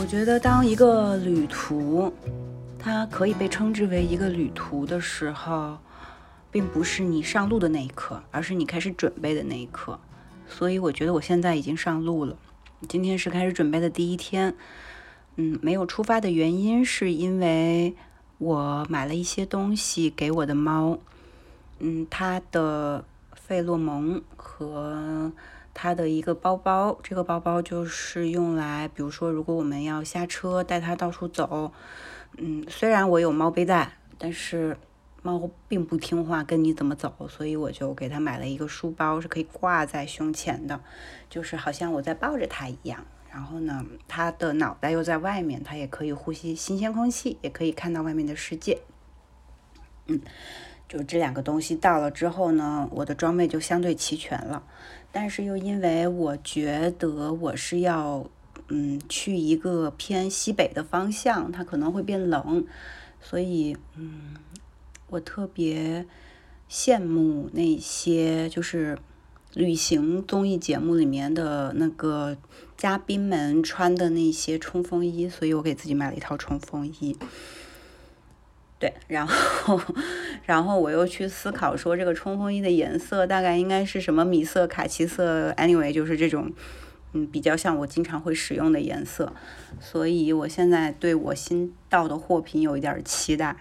我觉得，当一个旅途，它可以被称之为一个旅途的时候，并不是你上路的那一刻，而是你开始准备的那一刻。所以，我觉得我现在已经上路了。今天是开始准备的第一天。嗯，没有出发的原因是因为我买了一些东西给我的猫。嗯，它的费洛蒙和。它的一个包包，这个包包就是用来，比如说，如果我们要下车带它到处走，嗯，虽然我有猫背带，但是猫并不听话，跟你怎么走，所以我就给它买了一个书包，是可以挂在胸前的，就是好像我在抱着它一样。然后呢，它的脑袋又在外面，它也可以呼吸新鲜空气，也可以看到外面的世界。嗯，就这两个东西到了之后呢，我的装备就相对齐全了。但是又因为我觉得我是要，嗯，去一个偏西北的方向，它可能会变冷，所以，嗯，我特别羡慕那些就是旅行综艺节目里面的那个嘉宾们穿的那些冲锋衣，所以我给自己买了一套冲锋衣。对，然后，然后我又去思考说，这个冲锋衣的颜色大概应该是什么米色、卡其色，anyway，就是这种，嗯，比较像我经常会使用的颜色。所以我现在对我新到的货品有一点期待。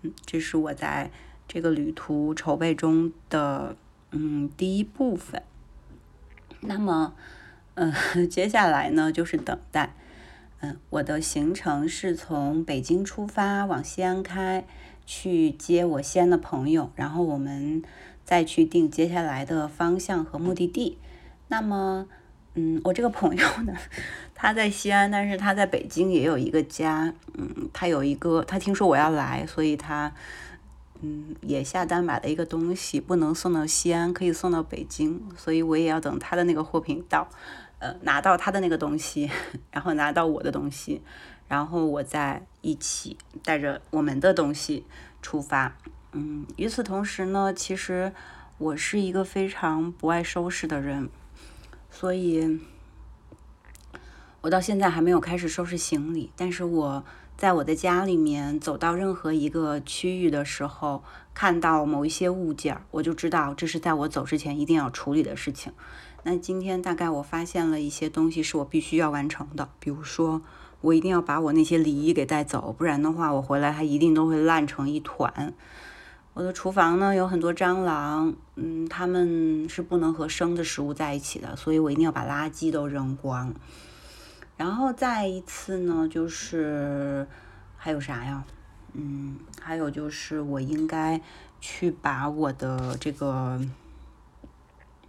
嗯，这是我在这个旅途筹备中的嗯第一部分。那么，嗯，接下来呢就是等待。我的行程是从北京出发往西安开，去接我西安的朋友，然后我们再去定接下来的方向和目的地。那么，嗯，我这个朋友呢，他在西安，但是他在北京也有一个家。嗯，他有一个，他听说我要来，所以他，嗯，也下单买了一个东西，不能送到西安，可以送到北京，所以我也要等他的那个货品到。呃，拿到他的那个东西，然后拿到我的东西，然后我再一起带着我们的东西出发。嗯，与此同时呢，其实我是一个非常不爱收拾的人，所以，我到现在还没有开始收拾行李。但是我在我的家里面走到任何一个区域的时候，看到某一些物件，我就知道这是在我走之前一定要处理的事情。那今天大概我发现了一些东西是我必须要完成的，比如说我一定要把我那些礼仪给带走，不然的话我回来它一定都会烂成一团。我的厨房呢有很多蟑螂，嗯，它们是不能和生的食物在一起的，所以我一定要把垃圾都扔光。然后再一次呢，就是还有啥呀？嗯，还有就是我应该去把我的这个。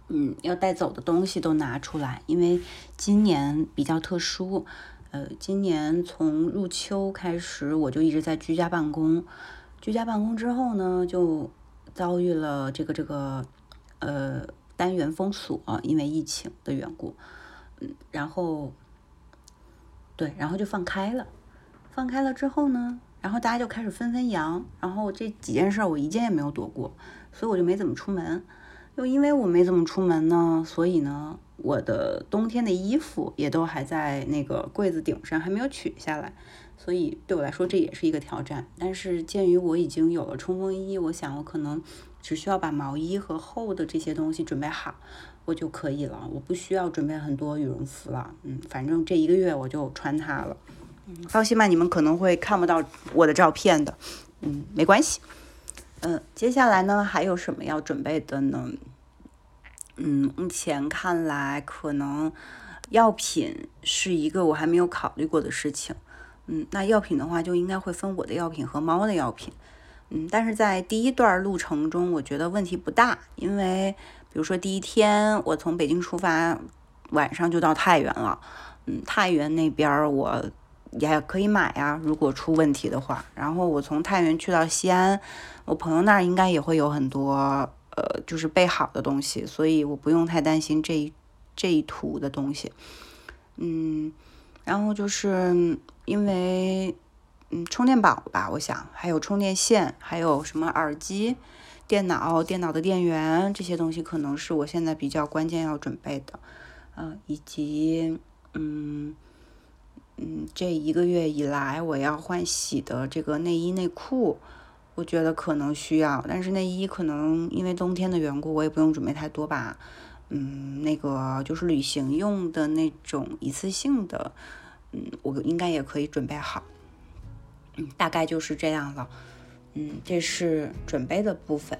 嗯，要带走的东西都拿出来，因为今年比较特殊。呃，今年从入秋开始，我就一直在居家办公。居家办公之后呢，就遭遇了这个这个呃单元封锁，因为疫情的缘故。嗯，然后对，然后就放开了。放开了之后呢，然后大家就开始纷纷扬。然后这几件事我一件也没有躲过，所以我就没怎么出门。又因为我没怎么出门呢，所以呢，我的冬天的衣服也都还在那个柜子顶上，还没有取下来，所以对我来说这也是一个挑战。但是鉴于我已经有了冲锋衣，我想我可能只需要把毛衣和厚的这些东西准备好，我就可以了。我不需要准备很多羽绒服了，嗯，反正这一个月我就穿它了。嗯，放心吧，你们可能会看不到我的照片的，嗯，没关系。嗯，接下来呢，还有什么要准备的呢？嗯，目前看来，可能药品是一个我还没有考虑过的事情。嗯，那药品的话，就应该会分我的药品和猫的药品。嗯，但是在第一段路程中，我觉得问题不大，因为比如说第一天我从北京出发，晚上就到太原了。嗯，太原那边我也可以买呀，如果出问题的话。然后我从太原去到西安。我朋友那儿应该也会有很多，呃，就是备好的东西，所以我不用太担心这一这一途的东西。嗯，然后就是因为，嗯，充电宝吧，我想还有充电线，还有什么耳机、电脑、电脑的电源这些东西，可能是我现在比较关键要准备的。嗯，以及，嗯，这一个月以来我要换洗的这个内衣内裤，我觉得可能需要，但是内衣可能因为冬天的缘故，我也不用准备太多吧。嗯，那个就是旅行用的那种一次性的，嗯，我应该也可以准备好。嗯，大概就是这样了。嗯，这是准备的部分。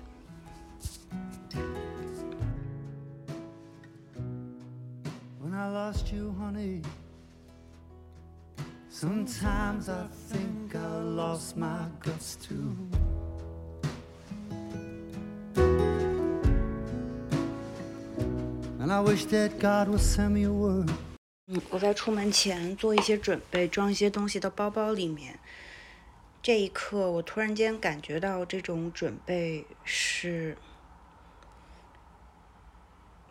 Sometimes i think i lost my ghost too，and i wish that god would send me a word。我在出门前做一些准备，装一些东西到包包里面，这一刻我突然间感觉到这种准备是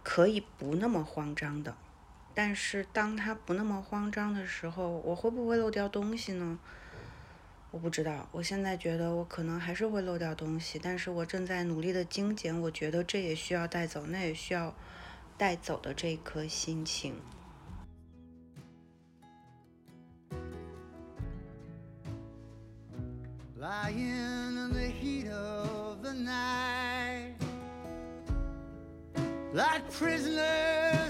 可以不那么慌张的。但是，当他不那么慌张的时候，我会不会漏掉东西呢？我不知道。我现在觉得我可能还是会漏掉东西，但是我正在努力的精简。我觉得这也需要带走，那也需要带走的这一颗心情。like prisoner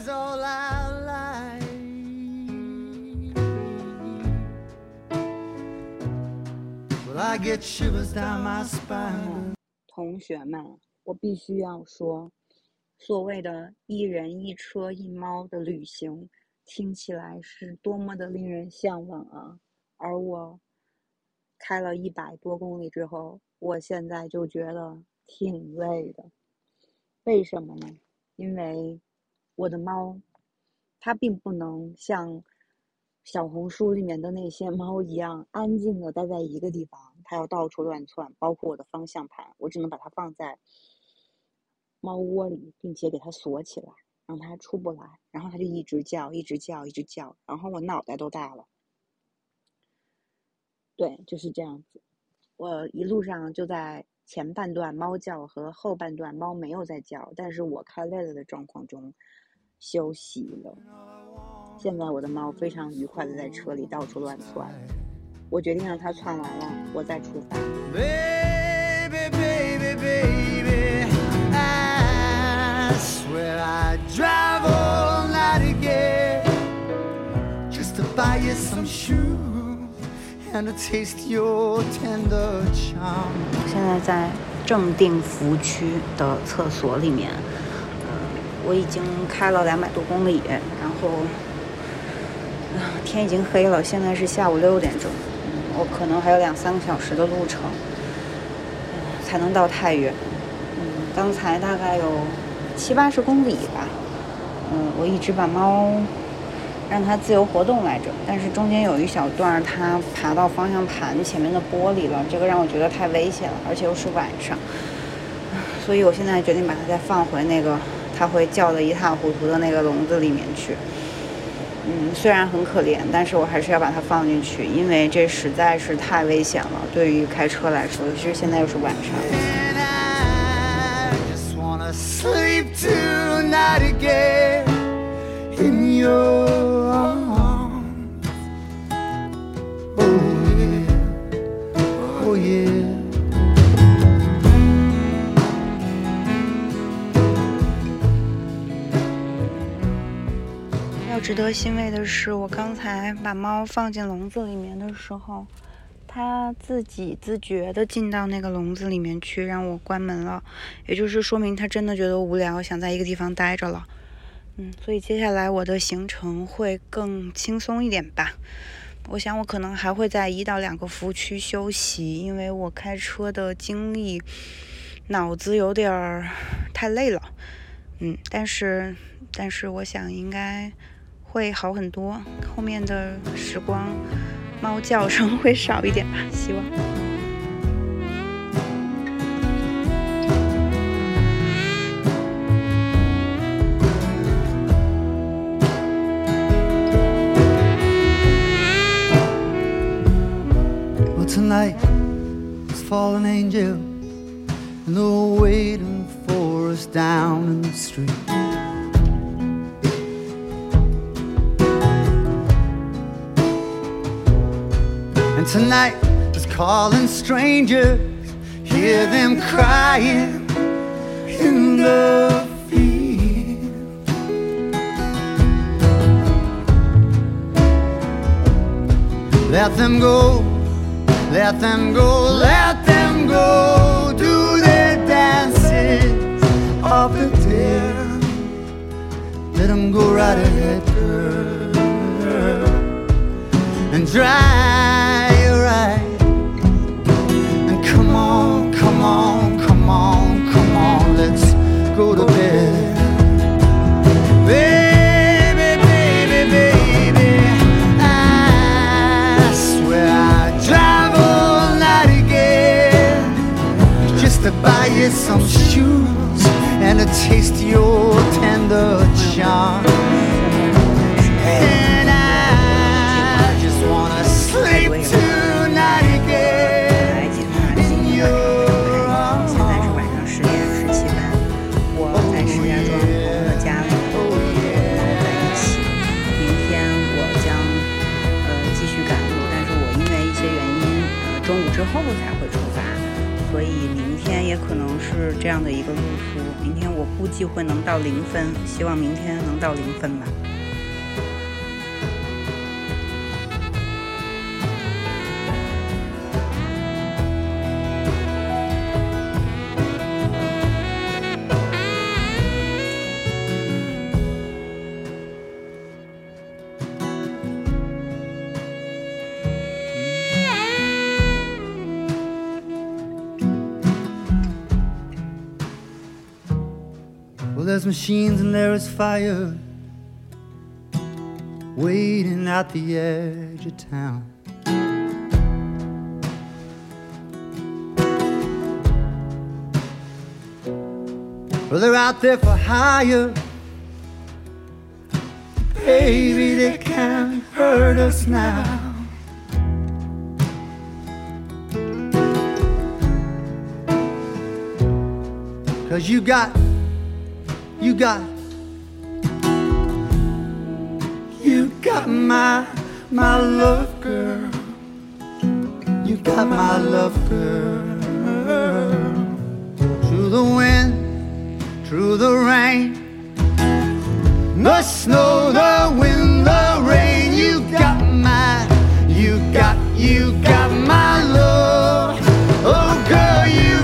同学们我必须要说所谓的一人一车一猫的旅行听起来是多么的令人向往啊而我开了一百多公里之后，我现在就觉得挺累的。为什么呢？因为我的猫，它并不能像小红书里面的那些猫一样安静的待在一个地方，它要到处乱窜，包括我的方向盘，我只能把它放在猫窝里，并且给它锁起来，让它出不来。然后它就一直叫，一直叫，一直叫，然后我脑袋都大了。对，就是这样子。我一路上就在前半段猫叫和后半段猫没有在叫，但是我开累了的状况中休息了。现在我的猫非常愉快的在车里到处乱窜。我决定让它窜完了，我再出发。baby baby baby，as well i drive on that again。just buy some shoes and taste your tender charm。我现在在正定服务区的厕所里面，我已经开了两百多公里，然后天已经黑了，现在是下午六点钟，我可能还有两三个小时的路程才能到太原。嗯，刚才大概有七八十公里吧，嗯，我一直把猫。让它自由活动来着，但是中间有一小段它爬到方向盘前面的玻璃了，这个让我觉得太危险了，而且又是晚上，所以我现在决定把它再放回那个它会叫的一塌糊涂的那个笼子里面去。嗯，虽然很可怜，但是我还是要把它放进去，因为这实在是太危险了，对于开车来说，尤其是现在又是晚上。值得欣慰的是，我刚才把猫放进笼子里面的时候，它自己自觉的进到那个笼子里面去，让我关门了，也就是说明它真的觉得无聊，想在一个地方待着了。嗯，所以接下来我的行程会更轻松一点吧。我想我可能还会在一到两个服务区休息，因为我开车的经历，脑子有点儿太累了。嗯，但是但是我想应该会好很多，后面的时光猫叫声会少一点吧，希望。tonight is fallen angel and the And tonight is calling strangers, hear them crying in the field. Let them go, let them go, let them go do their dances of the dead. Let them go right ahead, girl, and dry 这样的一个路途。明天我估计会能到零分，希望明天能到零分吧。There's machines and there is fire waiting at the edge of town. Well, they're out there for hire. Baby, they can't hurt us now. Cause you got you got You got my my love girl. You got my love girl. Through the wind Through the rain. The snow, the wind, the rain. You got my You got you got my love. Oh girl you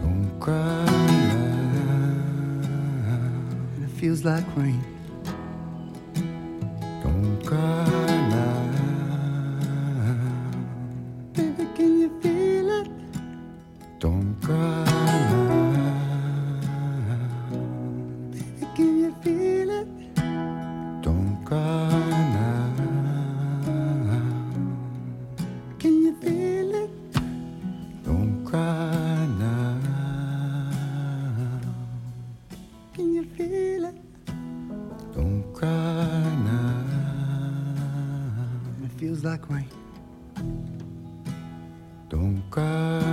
Don't cry now. It feels like rain. like rain. Don't cry.